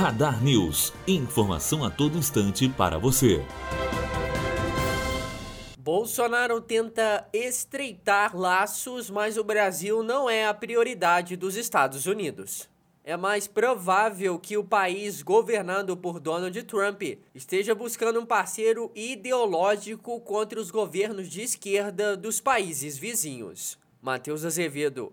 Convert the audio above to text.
Radar News. Informação a todo instante para você. Bolsonaro tenta estreitar laços, mas o Brasil não é a prioridade dos Estados Unidos. É mais provável que o país governado por Donald Trump esteja buscando um parceiro ideológico contra os governos de esquerda dos países vizinhos. Matheus Azevedo,